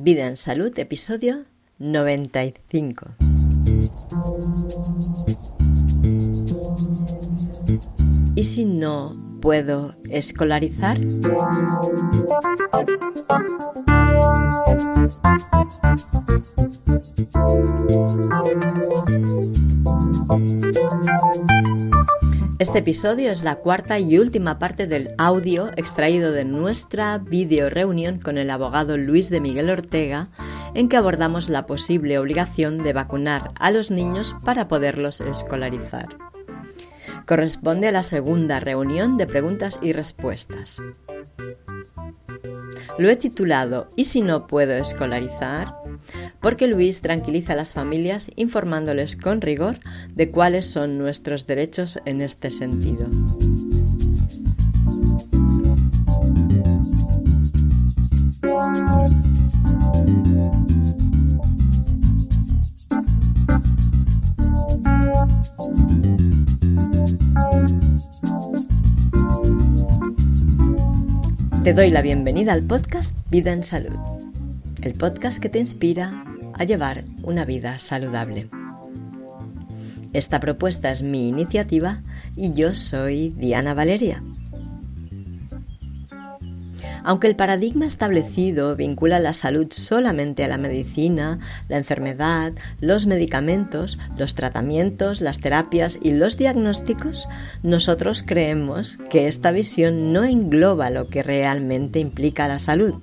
Vida en Salud, episodio 95. ¿Y si no puedo escolarizar? Este episodio es la cuarta y última parte del audio extraído de nuestra video reunión con el abogado Luis de Miguel Ortega, en que abordamos la posible obligación de vacunar a los niños para poderlos escolarizar. Corresponde a la segunda reunión de preguntas y respuestas. Lo he titulado ¿Y si no puedo escolarizar? porque Luis tranquiliza a las familias informándoles con rigor de cuáles son nuestros derechos en este sentido. Te doy la bienvenida al podcast Vida en Salud, el podcast que te inspira a llevar una vida saludable. Esta propuesta es mi iniciativa y yo soy Diana Valeria. Aunque el paradigma establecido vincula la salud solamente a la medicina, la enfermedad, los medicamentos, los tratamientos, las terapias y los diagnósticos, nosotros creemos que esta visión no engloba lo que realmente implica la salud.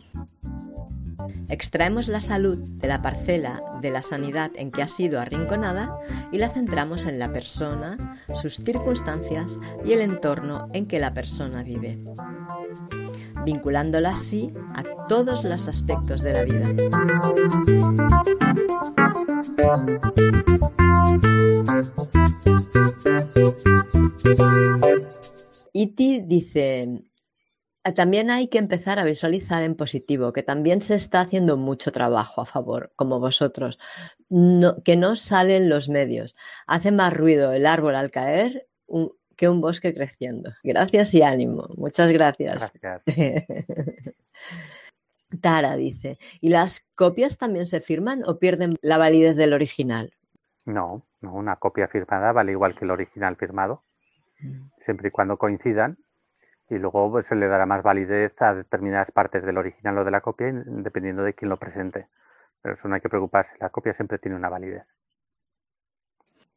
Extraemos la salud de la parcela de la sanidad en que ha sido arrinconada y la centramos en la persona, sus circunstancias y el entorno en que la persona vive vinculándola así a todos los aspectos de la vida. Iti dice, también hay que empezar a visualizar en positivo, que también se está haciendo mucho trabajo a favor, como vosotros, que no salen los medios. Hace más ruido el árbol al caer que un bosque creciendo. Gracias y ánimo. Muchas gracias. Tara dice, ¿y las copias también se firman o pierden la validez del original? No, no, una copia firmada vale igual que el original firmado, mm. siempre y cuando coincidan y luego pues, se le dará más validez a determinadas partes del original o de la copia dependiendo de quién lo presente. Pero eso no hay que preocuparse, la copia siempre tiene una validez.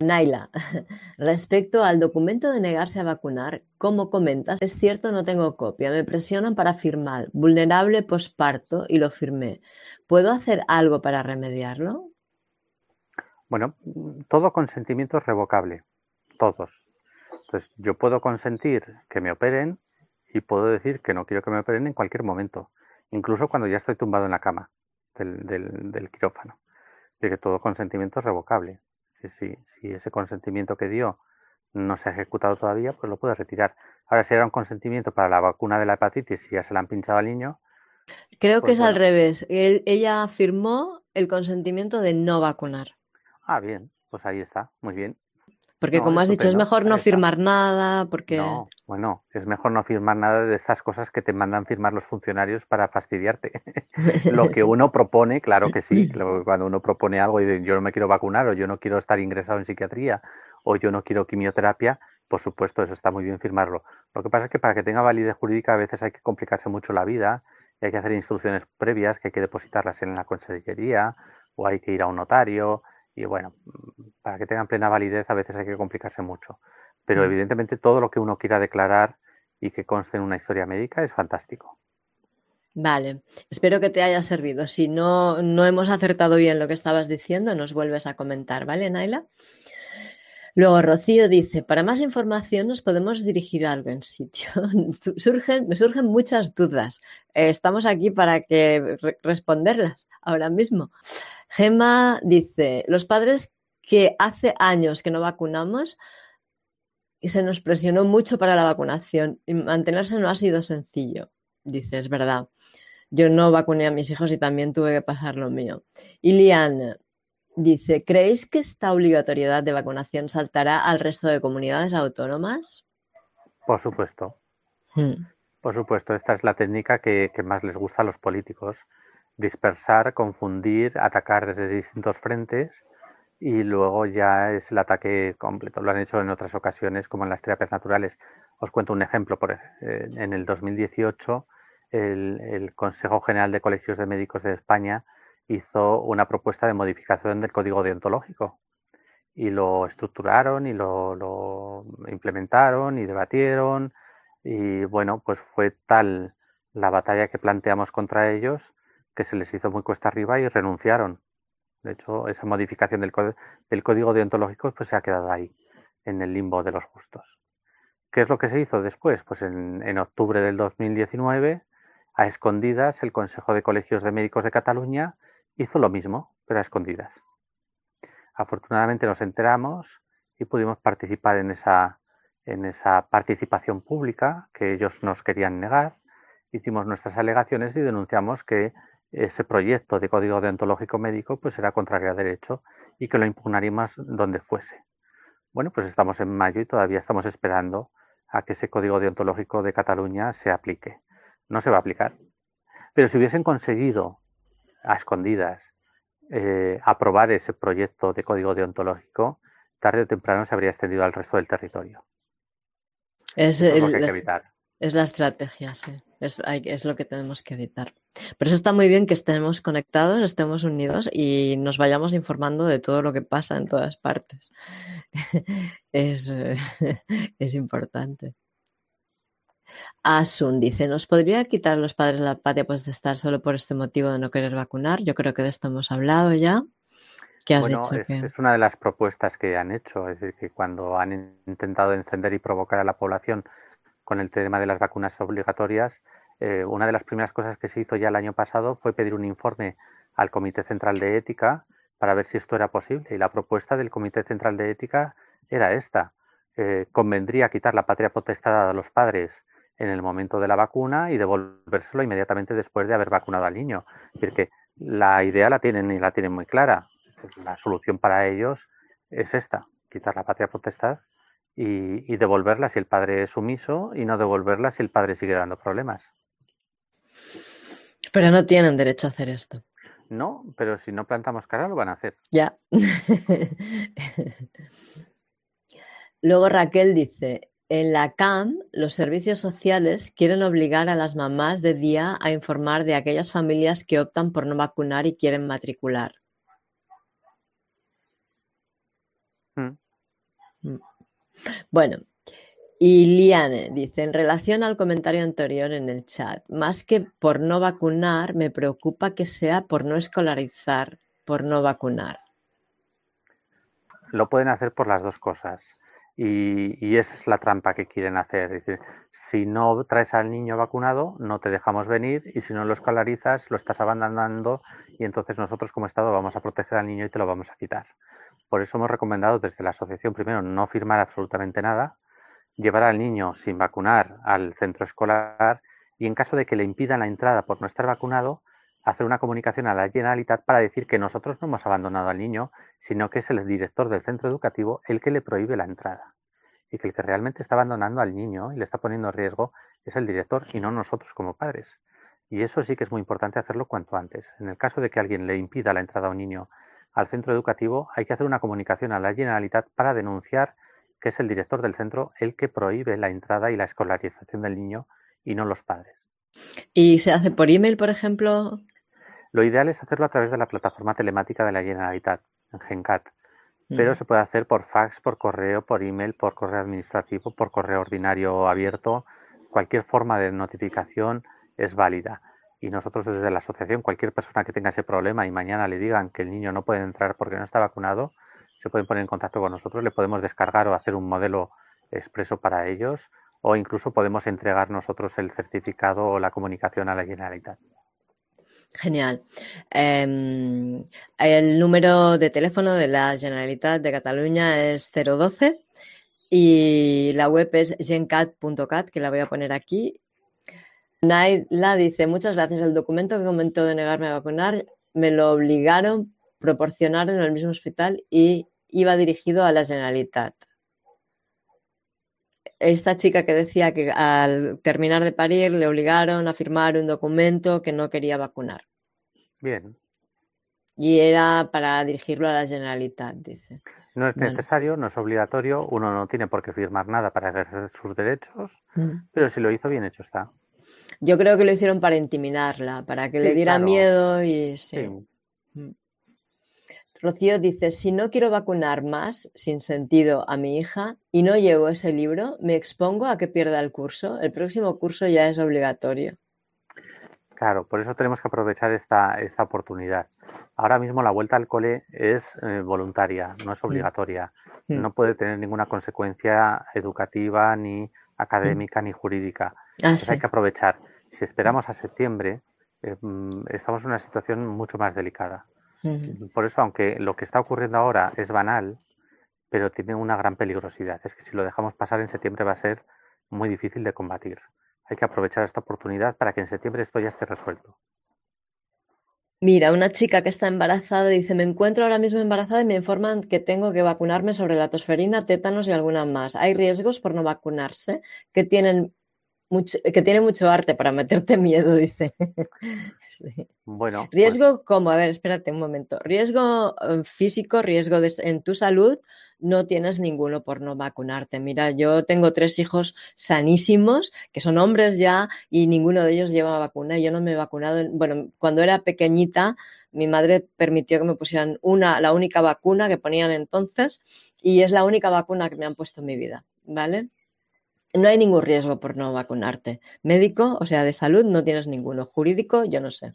Naila, respecto al documento de negarse a vacunar, como comentas, es cierto, no tengo copia, me presionan para firmar, vulnerable posparto y lo firmé. ¿Puedo hacer algo para remediarlo? Bueno, todo consentimiento es revocable, todos. Entonces, yo puedo consentir que me operen y puedo decir que no quiero que me operen en cualquier momento, incluso cuando ya estoy tumbado en la cama del, quirófano. De que todo consentimiento es revocable. Si, si, ese consentimiento que dio no se ha ejecutado todavía, pues lo puede retirar. Ahora, si era un consentimiento para la vacuna de la hepatitis y ya se la han pinchado al niño. Creo que pues es al revés. ella firmó el consentimiento de no vacunar. Ah, bien, pues ahí está, muy bien. Porque como has dicho, es mejor no firmar nada, porque... No, bueno, es mejor no firmar nada de estas cosas que te mandan firmar los funcionarios para fastidiarte. Lo que uno propone, claro que sí, cuando uno propone algo y dice yo no me quiero vacunar o yo no quiero estar ingresado en psiquiatría o yo no quiero quimioterapia, por supuesto, eso está muy bien firmarlo. Lo que pasa es que para que tenga validez jurídica a veces hay que complicarse mucho la vida y hay que hacer instrucciones previas que hay que depositarlas en la consejería o hay que ir a un notario y bueno, para que tengan plena validez a veces hay que complicarse mucho. Pero mm. evidentemente todo lo que uno quiera declarar y que conste en una historia médica es fantástico. Vale, espero que te haya servido. Si no, no hemos acertado bien lo que estabas diciendo, nos vuelves a comentar, ¿vale, Naila? Luego Rocío dice, para más información nos podemos dirigir a algo en sitio. surgen, me surgen muchas dudas. Eh, estamos aquí para que responderlas ahora mismo. Gemma dice, los padres que hace años que no vacunamos y se nos presionó mucho para la vacunación y mantenerse no ha sido sencillo. Dice, es verdad. Yo no vacuné a mis hijos y también tuve que pasar lo mío. Y dice, ¿creéis que esta obligatoriedad de vacunación saltará al resto de comunidades autónomas? Por supuesto. Hmm. Por supuesto, esta es la técnica que, que, más les gusta a los políticos dispersar, confundir, atacar desde distintos frentes y luego ya es el ataque completo. Lo han hecho en otras ocasiones, como en las terapias naturales. Os cuento un ejemplo. Por, en el 2018, el, el, Consejo General de Colegios de Médicos de España hizo una propuesta de modificación del código deontológico y lo estructuraron y lo, lo implementaron y debatieron y bueno, pues fue tal la batalla que planteamos contra ellos que se les hizo muy cuesta arriba y renunciaron. De hecho, esa modificación del, del código deontológico pues se ha quedado ahí, en el limbo de los justos. ¿Qué es lo que se hizo después? Pues en, en octubre del 2019, a escondidas, el Consejo de Colegios de Médicos de Cataluña hizo lo mismo, pero a escondidas. Afortunadamente nos enteramos y pudimos participar en esa, en esa participación pública que ellos nos querían negar. Hicimos nuestras alegaciones y denunciamos que ese proyecto de código deontológico médico pues era contrario a derecho y que lo impugnaríamos donde fuese. Bueno, pues estamos en mayo y todavía estamos esperando a que ese código deontológico de Cataluña se aplique. No se va a aplicar. Pero si hubiesen conseguido a escondidas eh, aprobar ese proyecto de código deontológico, tarde o temprano se habría extendido al resto del territorio. Es, el, lo que hay que evitar. es la estrategia, sí. Es, hay, es, lo que tenemos que evitar. Pero eso está muy bien que estemos conectados, estemos unidos y nos vayamos informando de todo lo que pasa en todas partes. es, es importante. Asun dice, ¿nos podría quitar a los padres la patria estar solo por este motivo de no querer vacunar? Yo creo que de esto hemos hablado ya. ¿Qué has bueno, dicho? Es, que... es, una de las propuestas que han hecho, es decir, que cuando han intentado encender y provocar a la población con el tema de las vacunas obligatorias, eh, una de las primeras cosas que se hizo ya el año pasado fue pedir un informe al Comité Central de Ética para ver si esto era posible. Y la propuesta del Comité Central de Ética era esta. Eh, convendría quitar la patria potestad a los padres en el momento de la vacuna y devolvérselo inmediatamente después de haber vacunado al niño. Es decir, que la idea la tienen y la tienen muy clara. La solución para ellos es esta, quitar la patria potestad y, y devolverla si el padre es sumiso y no devolverla si el padre sigue dando problemas. Pero no tienen derecho a hacer esto. No, pero si no plantamos cara lo van a hacer. Ya. Luego Raquel dice, en la CAM, los servicios sociales quieren obligar a las mamás de día a informar de aquellas familias que optan por no vacunar y quieren matricular. Mm. Bueno, y Liane dice, en relación al comentario anterior en el chat, más que por no vacunar, me preocupa que sea por no escolarizar, por no vacunar. Lo pueden hacer por las dos cosas. Y, esa es la trampa que quieren hacer. Es decir, si no traes al niño vacunado, no te dejamos venir y si no lo escolarizas, lo estás abandonando y entonces nosotros como Estado vamos a proteger al niño y te lo vamos a quitar. Por eso hemos recomendado desde la asociación primero no firmar absolutamente nada, llevar al niño sin vacunar al centro escolar y en caso de que le impidan la entrada por no estar vacunado, hacer una comunicación a la Generalitat para decir que nosotros no hemos abandonado al niño, sino que es el director del centro educativo el que le prohíbe la entrada. Y que el que realmente está abandonando al niño y le está poniendo en riesgo es el director y no nosotros como padres. Y eso sí que es muy importante hacerlo cuanto antes. En el caso de que alguien le impida la entrada a un niño al centro educativo, hay que hacer una comunicación a la Generalitat para denunciar que es el director del centro el que prohíbe la entrada y la escolarización del niño y no los padres. ¿Y se hace por email, por ejemplo? Lo ideal es hacerlo a través de la plataforma telemática de la Generalitat, en GenCat. Pero se puede hacer por fax, por correo, por email, por correo administrativo, por correo ordinario abierto. Cualquier forma de notificación es válida. Y nosotros desde la asociación, cualquier persona que tenga ese problema y mañana le digan que el niño no puede entrar porque no está vacunado, se pueden poner en contacto con nosotros, le podemos descargar o hacer un modelo expreso para ellos o incluso podemos entregar nosotros el certificado o la comunicación a la Generalitat. Genial. Eh, el número de teléfono de la Generalitat de Cataluña es 012 y la web es gencat.cat, que la voy a poner aquí. Naila dice, muchas gracias. El documento que comentó de negarme a vacunar me lo obligaron, proporcionaron en el mismo hospital y iba dirigido a la Generalitat esta chica que decía que al terminar de parir le obligaron a firmar un documento que no quería vacunar. Bien. Y era para dirigirlo a la Generalitat, dice. No es necesario, no es obligatorio, uno no tiene por qué firmar nada para ejercer sus derechos, mm. pero si lo hizo, bien hecho está. Yo creo que lo hicieron para intimidarla, para que le diera miedo y sí. Rocío dice, si no quiero vacunar más sin sentido a mi hija y no llevo ese libro, me expongo a que pierda el curso. El próximo curso ya es obligatorio. Claro, por eso tenemos que aprovechar esta, esta oportunidad. Ahora mismo la vuelta al cole es eh, voluntaria, no es mm. obligatoria. Mm. No puede tener ninguna consecuencia educativa, ni académica, ni jurídica. Ah, hay que aprovechar. Si esperamos a septiembre, eh, estamos en una situación mucho más delicada. Por eso, aunque lo que está ocurriendo ahora es banal, pero tiene una gran peligrosidad. Es que si lo dejamos pasar en septiembre va a ser muy difícil de combatir. Hay que aprovechar esta oportunidad para que en septiembre esto ya esté resuelto. Mira, una chica que está embarazada dice, me encuentro ahora mismo embarazada y me informan que tengo que vacunarme sobre la tosferina, tétanos y alguna más. ¿Hay riesgos por no vacunarse? ¿Qué tienen que tiene mucho arte para meterte miedo, dice. Bueno. Pues riesgo, como, a ver, espérate un momento. Riesgo eh, físico, riesgo en tu salud, no tienes ninguno por no vacunarte. Mira, yo tengo tres hijos sanísimos, que son hombres ya, y ninguno de ellos lleva vacuna. Yo no me he vacunado. Bueno, cuando era pequeñita, mi madre permitió que me pusieran una, la única vacuna que ponían entonces, y es la única vacuna que me han puesto en mi vida, ¿vale? No hay ningún riesgo por no vacunarte. Médico, o sea, de salud, no tienes ninguno. Jurídico, yo no sé.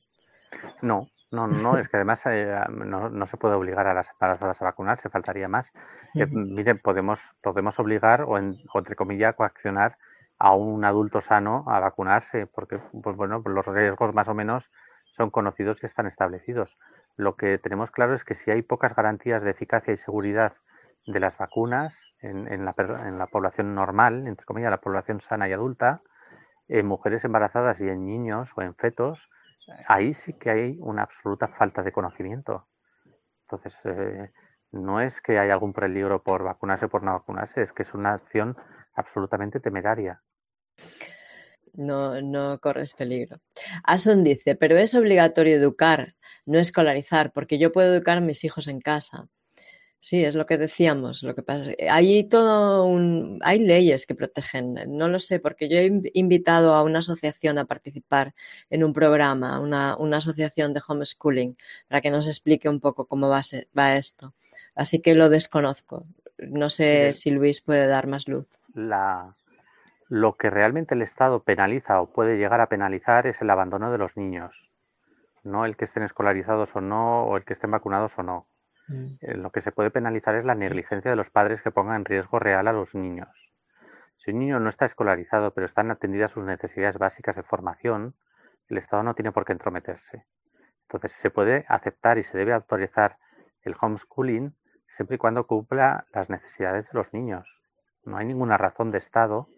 No, no, no, es que además eh, no, se puede obligar a las embarazadas a vacunarse, faltaría más. miren, podemos, podemos obligar o, entre comillas, coaccionar a un adulto sano a vacunarse, porque pues bueno, los riesgos más o menos son conocidos y están establecidos. Lo que tenemos claro es que si hay pocas garantías de eficacia y seguridad de las vacunas, en, la, población normal, entre comillas, la población sana y adulta, en mujeres embarazadas y en niños o en fetos, ahí sí que hay una absoluta falta de conocimiento. Entonces, eh, no es que haya algún peligro por vacunarse o por no vacunarse, es que es una acción absolutamente temeraria. No, no corres peligro. Asun dice, pero es obligatorio educar, no escolarizar, porque yo puedo educar a mis hijos en casa. Sí, es lo que decíamos. Lo que pasa hay todo un, hay leyes que protegen. No lo sé, porque yo he invitado a una asociación a participar en un programa, una, una asociación de homeschooling, para que nos explique un poco cómo va, va esto. Así que lo desconozco. No sé si Luis puede dar más luz. La, lo que realmente el Estado penaliza o puede llegar a penalizar es el abandono de los niños, no el que estén escolarizados o no, o el que estén vacunados o no Mm. Eh, lo que se puede penalizar es la negligencia de los padres que pongan en riesgo real a los niños. Si un niño no está escolarizado, pero están atendidas sus necesidades básicas de formación, el Estado no tiene por qué entrometerse. Entonces, se puede aceptar y se debe autorizar el homeschooling siempre y cuando cumpla las necesidades de los niños. No hay ninguna razón de Estado,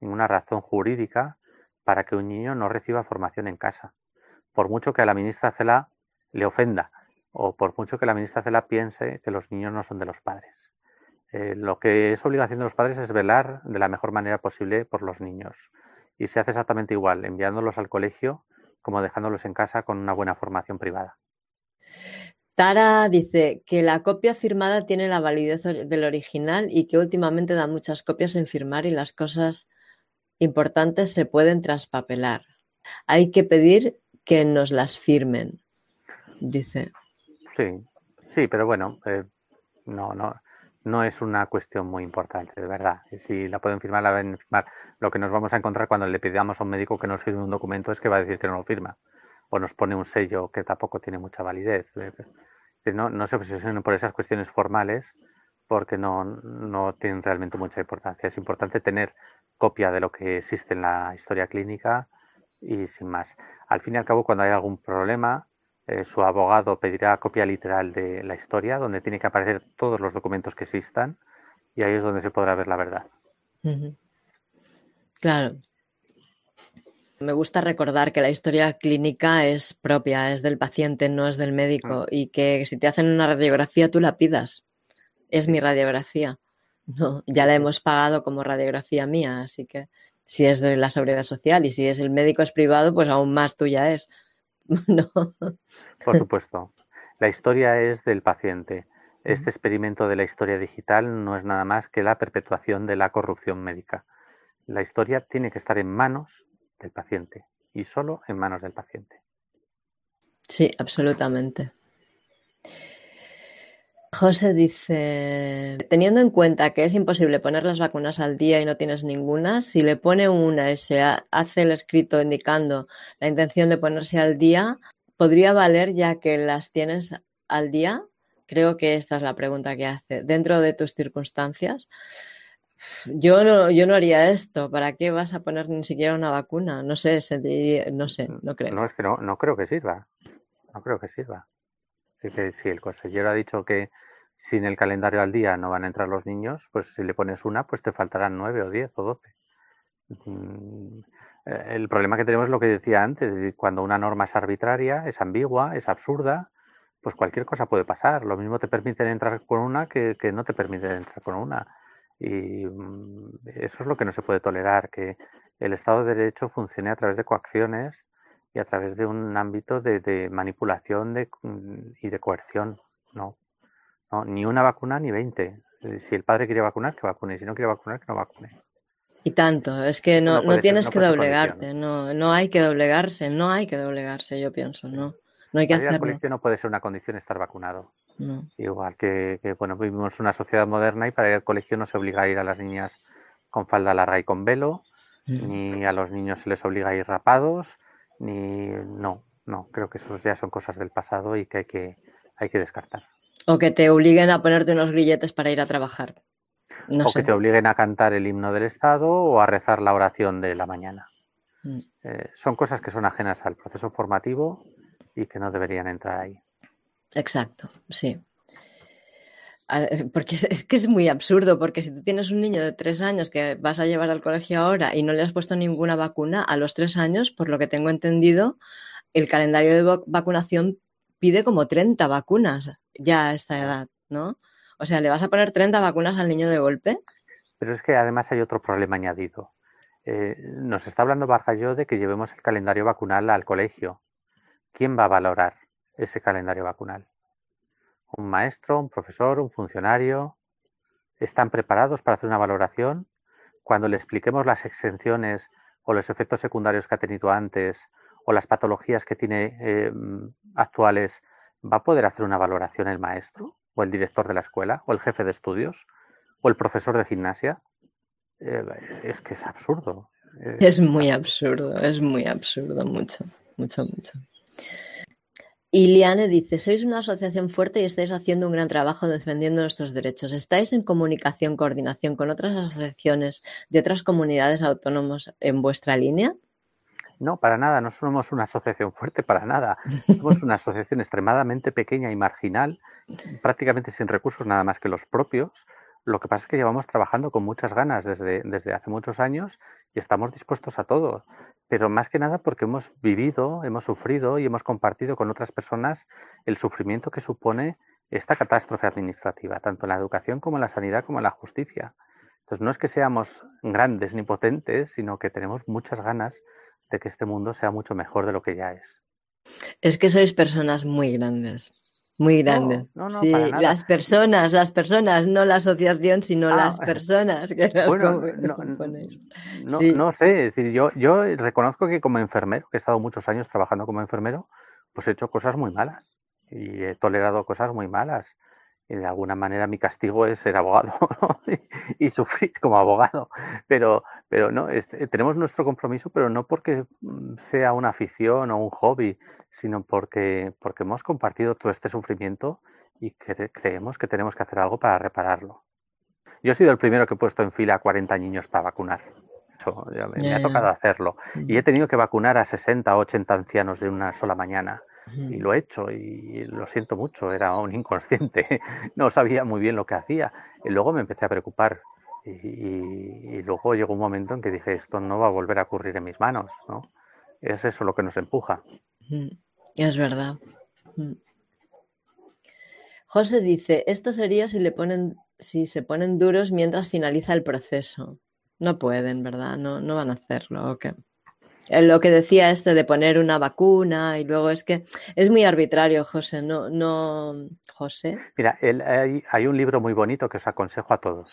ninguna razón jurídica para que un niño no reciba formación en casa. Por mucho que a la ministra Cela le ofenda o por mucho que la ministra Cela piense que los niños no son de los padres. Eh, lo que es obligación de los padres es velar de la mejor manera posible por los niños. Y se hace exactamente igual, enviándolos al colegio como dejándolos en casa con una buena formación privada. Tara dice que la copia firmada tiene la validez del original y que últimamente da muchas copias en firmar y las cosas importantes se pueden traspapelar. Hay que pedir que nos las firmen, dice. Sí, sí, pero bueno, eh, no, no, no es una cuestión muy importante, de verdad. Si la pueden firmar, la deben firmar. Lo que nos vamos a encontrar cuando le pidamos a un médico que nos firme un documento es que va a decir que no lo firma. O nos pone un sello que tampoco tiene mucha validez. No, no se obsesionen por esas cuestiones formales porque no, no tienen realmente mucha importancia. Es importante tener copia de lo que existe en la historia clínica y sin más. Al fin y al cabo, cuando hay algún problema, eh, su abogado pedirá copia literal de la historia, donde tiene que aparecer todos los documentos que existan, y ahí es donde se podrá ver la verdad. Claro. Me gusta recordar que la historia clínica es propia, es del paciente, no es del médico, y que si te hacen una radiografía tú la pidas. Es mi radiografía. No, ya la hemos pagado como radiografía mía, así que si es de la seguridad social y si es el médico es privado, pues aún más tuya es no. Por supuesto. La historia es del paciente. Este experimento de la historia digital no es nada más que la perpetuación de la corrupción médica. La historia tiene que estar en manos del paciente y solo en manos del paciente. Sí, absolutamente. José dice, teniendo en cuenta que es imposible poner las vacunas al día y no tienes ninguna, si le pone una y se hace el escrito indicando la intención de ponerse al día, ¿podría valer ya que las tienes al día? Creo que esta es la pregunta que hace. Dentro de tus circunstancias, yo no, yo no haría esto. ¿Para qué vas a poner ni siquiera una vacuna? No sé, no sé, no creo. No, es que no, no creo que sirva. No creo que sirva. Así que si el consejero ha dicho que sin el calendario al día no van a entrar los niños, pues si le pones una, pues te faltarán nueve o diez o doce. Mm, eh, el problema que tenemos es lo que decía antes, cuando una norma es arbitraria, es ambigua, es absurda, pues cualquier cosa puede pasar. Lo mismo te permiten entrar con una que, no te permiten entrar con una. Y mm, eso es lo que no se puede tolerar, que el Estado de Derecho funcione a través de coacciones y a través de un ámbito de, manipulación mm, y de coerción. No, no, ni una vacuna ni veinte. Eh, si el padre quiere vacunar, que vacune. Si no quiere vacunar, que no vacune. Y tanto, es que no, no, tienes que doblegarte, no, no hay que doblegarse, no hay que doblegarse, yo pienso, no. No hay que hacerlo. colegio no puede ser una condición estar vacunado. Igual que, bueno, vivimos una sociedad moderna y para ir al colegio no se obliga a ir a las niñas con falda larga y con velo, mm. ni a los niños se les obliga a ir rapados, ni no, no, creo que eso ya son cosas del pasado y que hay que, hay que descartar. O que te obliguen a ponerte unos grilletes para ir a trabajar. o que te obliguen a cantar el himno del Estado o a rezar la oración de la mañana. Mm. Eh, son cosas que son ajenas al proceso formativo y que no deberían entrar ahí. Exacto, sí. Porque es, que es muy absurdo, porque si tú tienes un niño de tres años que vas a llevar al colegio ahora y no le has puesto ninguna vacuna, a los tres años, por lo que tengo entendido, el calendario de vacunación pide como 30 vacunas ya a esta edad, ¿no? O sea, ¿le vas a poner 30 vacunas al niño de golpe? Pero es que además hay otro problema añadido. Eh, nos está hablando Barjayó de que llevemos el calendario vacunal al colegio. ¿quién va a valorar ese calendario vacunal? ¿Un maestro, un profesor, un funcionario? ¿Están preparados para hacer una valoración? Cuando le expliquemos las exenciones o los efectos secundarios que ha tenido antes o las patologías que tiene eh, actuales, ¿va a poder hacer una valoración el maestro o el director de la escuela o el jefe de estudios o el profesor de gimnasia? Eh, es que es absurdo. Es muy absurdo, es muy absurdo, mucho, mucho, mucho. Iliane dice, sois una asociación fuerte y estáis haciendo un gran trabajo defendiendo nuestros derechos. ¿Estáis en comunicación, coordinación con otras asociaciones de otras comunidades autónomas en vuestra línea? No, para nada, no somos una asociación fuerte, para nada. Somos una asociación extremadamente pequeña y marginal, prácticamente sin recursos nada más que los propios. Lo que pasa es que llevamos trabajando con muchas ganas desde, desde hace muchos años y estamos dispuestos a todo pero más que nada porque hemos vivido, hemos sufrido y hemos compartido con otras personas el sufrimiento que supone esta catástrofe administrativa, tanto en la educación como en la sanidad como en la justicia. Entonces no es que seamos grandes ni potentes, sino que tenemos muchas ganas de que este mundo sea mucho mejor de lo que ya es. Es que sois personas muy grandes. Muy grande. sí, las personas, las personas, no la asociación, sino ah, las personas que las bueno, no, no, sé, es decir, yo, yo reconozco que como enfermero, que he estado muchos años trabajando como enfermero, pues he hecho cosas muy malas y he tolerado cosas muy malas. Y de alguna manera mi castigo es ser abogado y, sufrir como abogado. Pero, pero no, tenemos nuestro compromiso, pero no porque mm, sea una afición o un hobby, sino porque, porque hemos compartido todo este sufrimiento y creemos que tenemos que hacer algo para repararlo. Yo he sido el primero que he puesto en fila a 40 niños para vacunar. me, ha tocado hacerlo. Y he tenido que vacunar a 60 o 80 ancianos de una sola mañana. Y lo he hecho y lo siento mucho, era un inconsciente, no sabía muy bien lo que hacía. Y luego me empecé a preocupar y, y, luego llegó un momento en que dije, esto no va a volver a ocurrir en mis manos. ¿no? Es eso lo que nos empuja. Es verdad. José dice, esto sería si le ponen, si se ponen duros mientras finaliza el proceso. No pueden, ¿verdad? No, no van a hacerlo, ¿o Eh, lo que decía este de poner una vacuna y luego es que es muy arbitrario, José, no, no, José. Mira, hay, un libro muy bonito que os aconsejo a todos.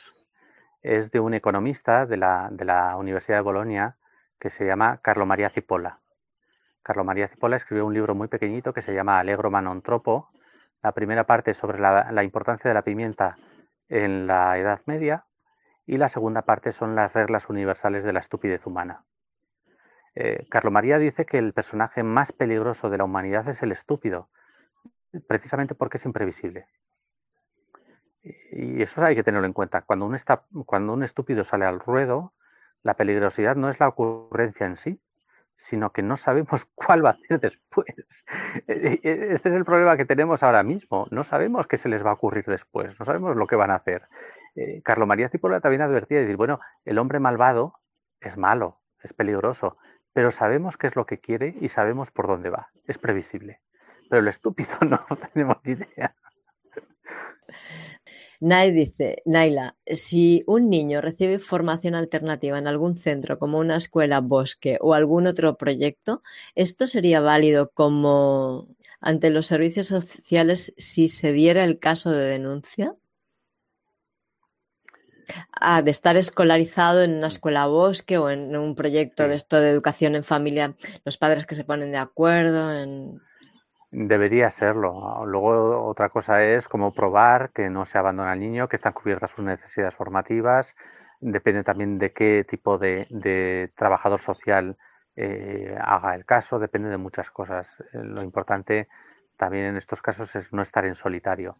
Es de un economista de la, de la Universidad de Bolonia que se llama Carlo María Cipolla. Carlo María Cipolla escribió un libro muy pequeñito que se llama Allegro Manontropo. La primera parte sobre la, la importancia de la pimienta en la Edad Media y la segunda parte son las reglas universales de la estupidez humana. Eh, Carlo María dice que el personaje más peligroso de la humanidad es el estúpido, precisamente porque es imprevisible. Y eso hay que tenerlo en cuenta. Cuando un, está, cuando un estúpido sale al ruedo, la peligrosidad no es la ocurrencia en sí, sino que no sabemos cuál va a hacer después. E, e, este es el problema que tenemos ahora mismo. No sabemos qué se les va a ocurrir después, no sabemos lo que van a hacer. Eh, Carlo María Cipolla también advertía de decir, bueno, el hombre malvado es malo, es peligroso, pero sabemos qué es lo que quiere y sabemos por dónde va. Es previsible. Pero el estúpido no, tenemos ni idea. Nay dice, Naila, si un niño recibe formación alternativa en algún centro como una escuela, bosque o algún otro proyecto, ¿esto sería válido como ante los servicios sociales si se diera el caso de denuncia? Ah, de estar escolarizado en una escuela bosque o en un proyecto de esto de educación en familia, los padres que se ponen de acuerdo en... Debería serlo. Luego otra cosa es cómo probar que no se abandona al niño, que están cubiertas sus necesidades formativas. Depende también de qué tipo de, trabajador social eh, haga el caso, depende de muchas cosas. Eh, lo importante también en estos casos es no estar en solitario.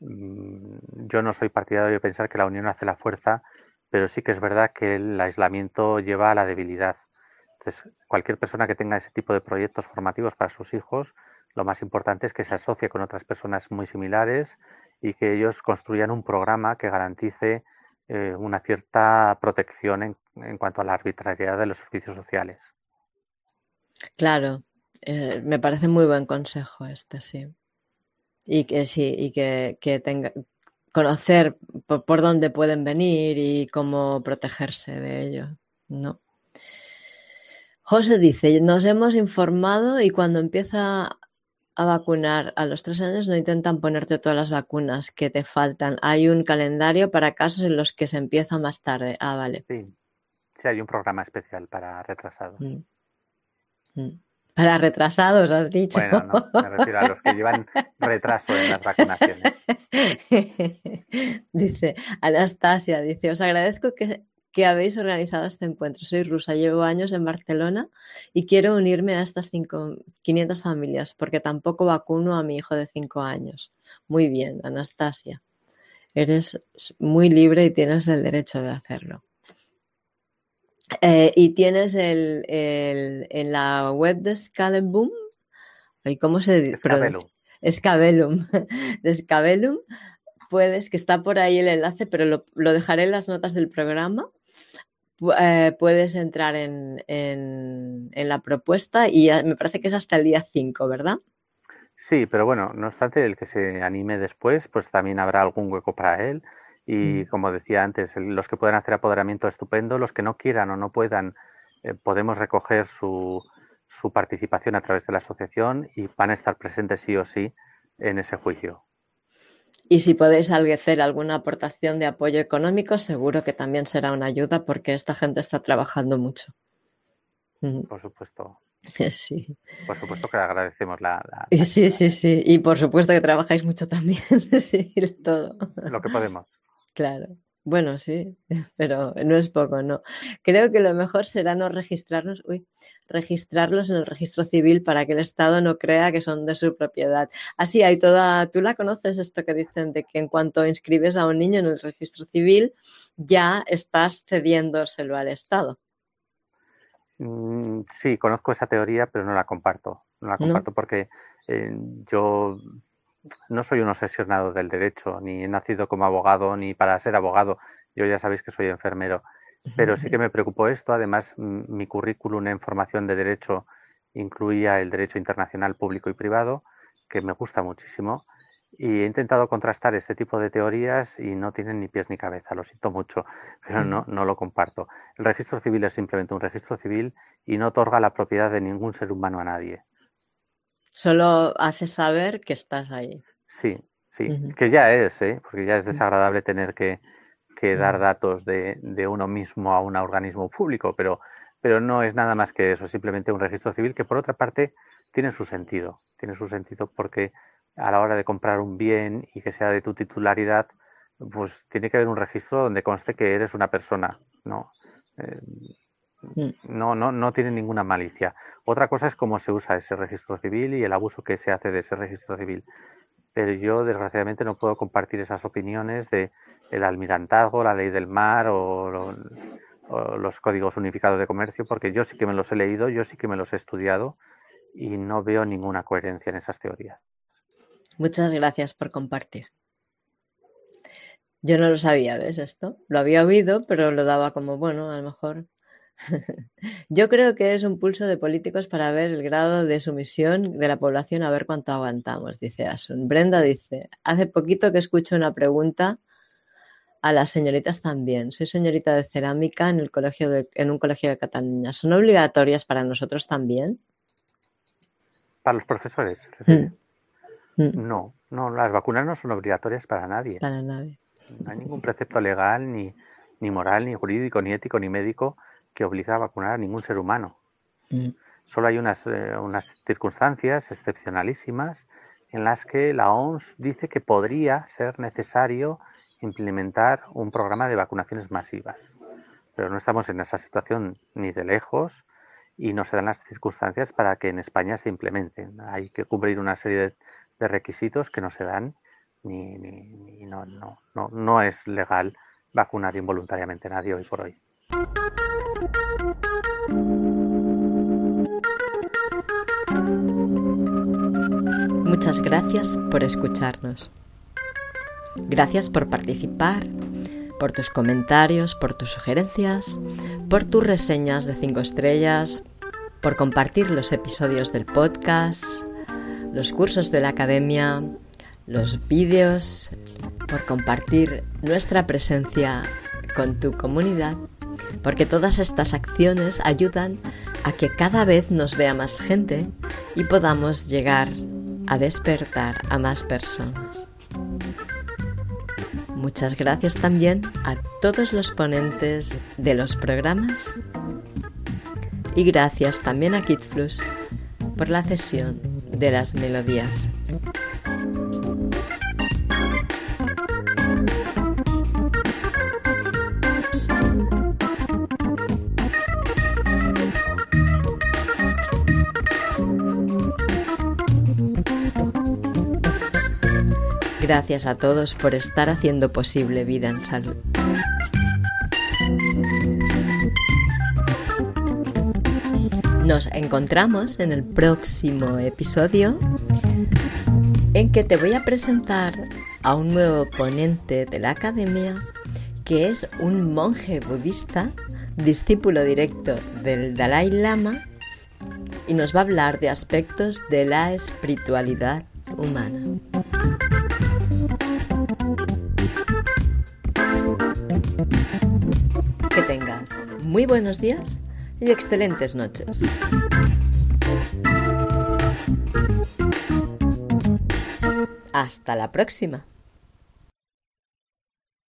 Mm, yo no soy partidario de pensar que la unión hace la fuerza, pero sí que es verdad que el aislamiento lleva a la debilidad. Entonces, cualquier persona que tenga ese tipo de proyectos formativos para sus hijos, lo más importante es que se asocie con otras personas muy similares y que ellos construyan un programa que garantice eh, una cierta protección en, cuanto a la arbitrariedad de los servicios sociales. Claro, eh, me parece muy buen consejo este, sí. Y que sí, y que, que tenga, conocer por, dónde pueden venir y cómo protegerse de ello. No. José dice, nos hemos informado y cuando empieza a vacunar a los tres años no intentan ponerte todas las vacunas que te faltan. Hay un calendario para casos en los que se empieza más tarde. Ah, vale. Sí, sí hay un programa especial para retrasados. Mm. Mm. Para retrasados, has dicho. Bueno, no, me refiero a los que llevan retraso en las vacunaciones. dice Anastasia, dice, os agradezco que, que, habéis organizado este encuentro. Soy rusa, llevo años en Barcelona y quiero unirme a estas cinco, 500 familias porque tampoco vacuno a mi hijo de 5 años. Muy bien, Anastasia. Eres muy libre y tienes el derecho de hacerlo. Eh, y tienes el, el, en la web de Scaleboom, ¿cómo se dice? Scabellum. de Scabellum, puedes, que está por ahí el enlace, pero lo, lo dejaré en las notas del programa. Eh, puedes entrar en, en, en, la propuesta y me parece que es hasta el día 5, ¿verdad? Sí, pero bueno, no obstante, el que se anime después, pues también habrá algún hueco para él. Y mm. como decía antes, los que puedan hacer apoderamiento estupendo, los que no quieran o no puedan, eh, podemos recoger su, su participación a través de la asociación y van a estar presentes sí o sí en ese juicio. Y si podéis hacer alguna aportación de apoyo económico, seguro que también será una ayuda porque esta gente está trabajando mucho. Por supuesto. Sí. Por supuesto que agradecemos la, Sí, sí, sí. Y por supuesto que trabajáis mucho también. sí, todo. Lo que podemos. Claro. Bueno, sí, pero no es poco, no. Creo que lo mejor será no registrarnos, uy, registrarlos en el registro civil para que el Estado no crea que son de su propiedad. Así hay toda, tú la conoces esto que dicen de que en cuanto inscribes a un niño en el registro civil, ya estás cediéndoselo al Estado. Mm, sí, conozco esa teoría, pero no la comparto. No la comparto porque eh, yo no soy un obsesionado del derecho, ni he nacido como abogado, ni para ser abogado. Yo ya sabéis que soy enfermero. Pero sí que me preocupó esto. Además, mi currículum en formación de derecho incluía el derecho internacional público y privado, que me gusta muchísimo. Y he intentado contrastar este tipo de teorías y no tienen ni pies ni cabeza, lo siento mucho, pero no, no lo comparto. El registro civil es simplemente un registro civil y no otorga la propiedad de ningún ser humano a nadie. Solo hace saber que estás ahí. Sí, sí, que ya es, ¿eh? porque ya es desagradable tener que, que dar datos de, de, uno mismo a un organismo público, pero, pero no es nada más que eso, simplemente un registro civil que por otra parte tiene su sentido, tiene su sentido porque a la hora de comprar un bien y que sea de tu titularidad, pues tiene que haber un registro donde conste que eres una persona, ¿no? Eh, mm. No, no, no tiene ninguna malicia. Otra cosa es cómo se usa ese registro civil y el abuso que se hace de ese registro civil. Pero yo, desgraciadamente, no puedo compartir esas opiniones de el almirantazgo, la ley del mar o, o los códigos unificados de comercio, porque yo sí que me los he leído, yo sí que me los he estudiado y no veo ninguna coherencia en esas teorías. Muchas gracias por compartir. Yo no lo sabía, ¿ves esto? Lo había oído, pero lo daba como, bueno, a lo mejor. Yo creo que es un pulso de políticos para ver el grado de sumisión de la población, a ver cuánto aguantamos, dice Asun. Brenda dice, hace poquito que escucho una pregunta a las señoritas también. Soy señorita de cerámica en, el colegio en un colegio de Cataluña. ¿Son obligatorias para nosotros también? Para los profesores. Mm. Mm. No, no, las vacunas no son obligatorias para nadie. Para nadie. No hay ningún precepto legal, ni, ni moral, ni jurídico, ni ético, ni médico que obliga a vacunar a ningún ser humano. Mm. Solo hay unas, eh, unas circunstancias excepcionalísimas en las que la OMS dice que podría ser necesario implementar un programa de vacunaciones masivas. Pero no estamos en esa situación ni de lejos y no se dan las circunstancias para que en España se implementen. Hay que cumplir una serie de, requisitos que no se dan ni, ni, no, no, no, no es legal vacunar involuntariamente a nadie hoy por hoy. Muchas gracias por escucharnos. Gracias por participar, por tus comentarios, por tus sugerencias, por tus reseñas de 5 estrellas, por compartir los episodios del podcast, los cursos de la academia, los vídeos, por compartir nuestra presencia con tu comunidad, porque todas estas acciones ayudan a que cada vez nos vea más gente y podamos llegar a despertar a más personas. Muchas gracias también a todos los ponentes de los programas y gracias también a KidFlux por la cesión de las melodías. Gracias a todos por estar haciendo posible vida en salud. Nos encontramos en el próximo episodio en que te voy a presentar a un nuevo ponente de la academia que es un monje budista, discípulo directo del Dalai Lama y nos va a hablar de aspectos de la espiritualidad humana. Muy buenos días y excelentes noches. Hasta la próxima.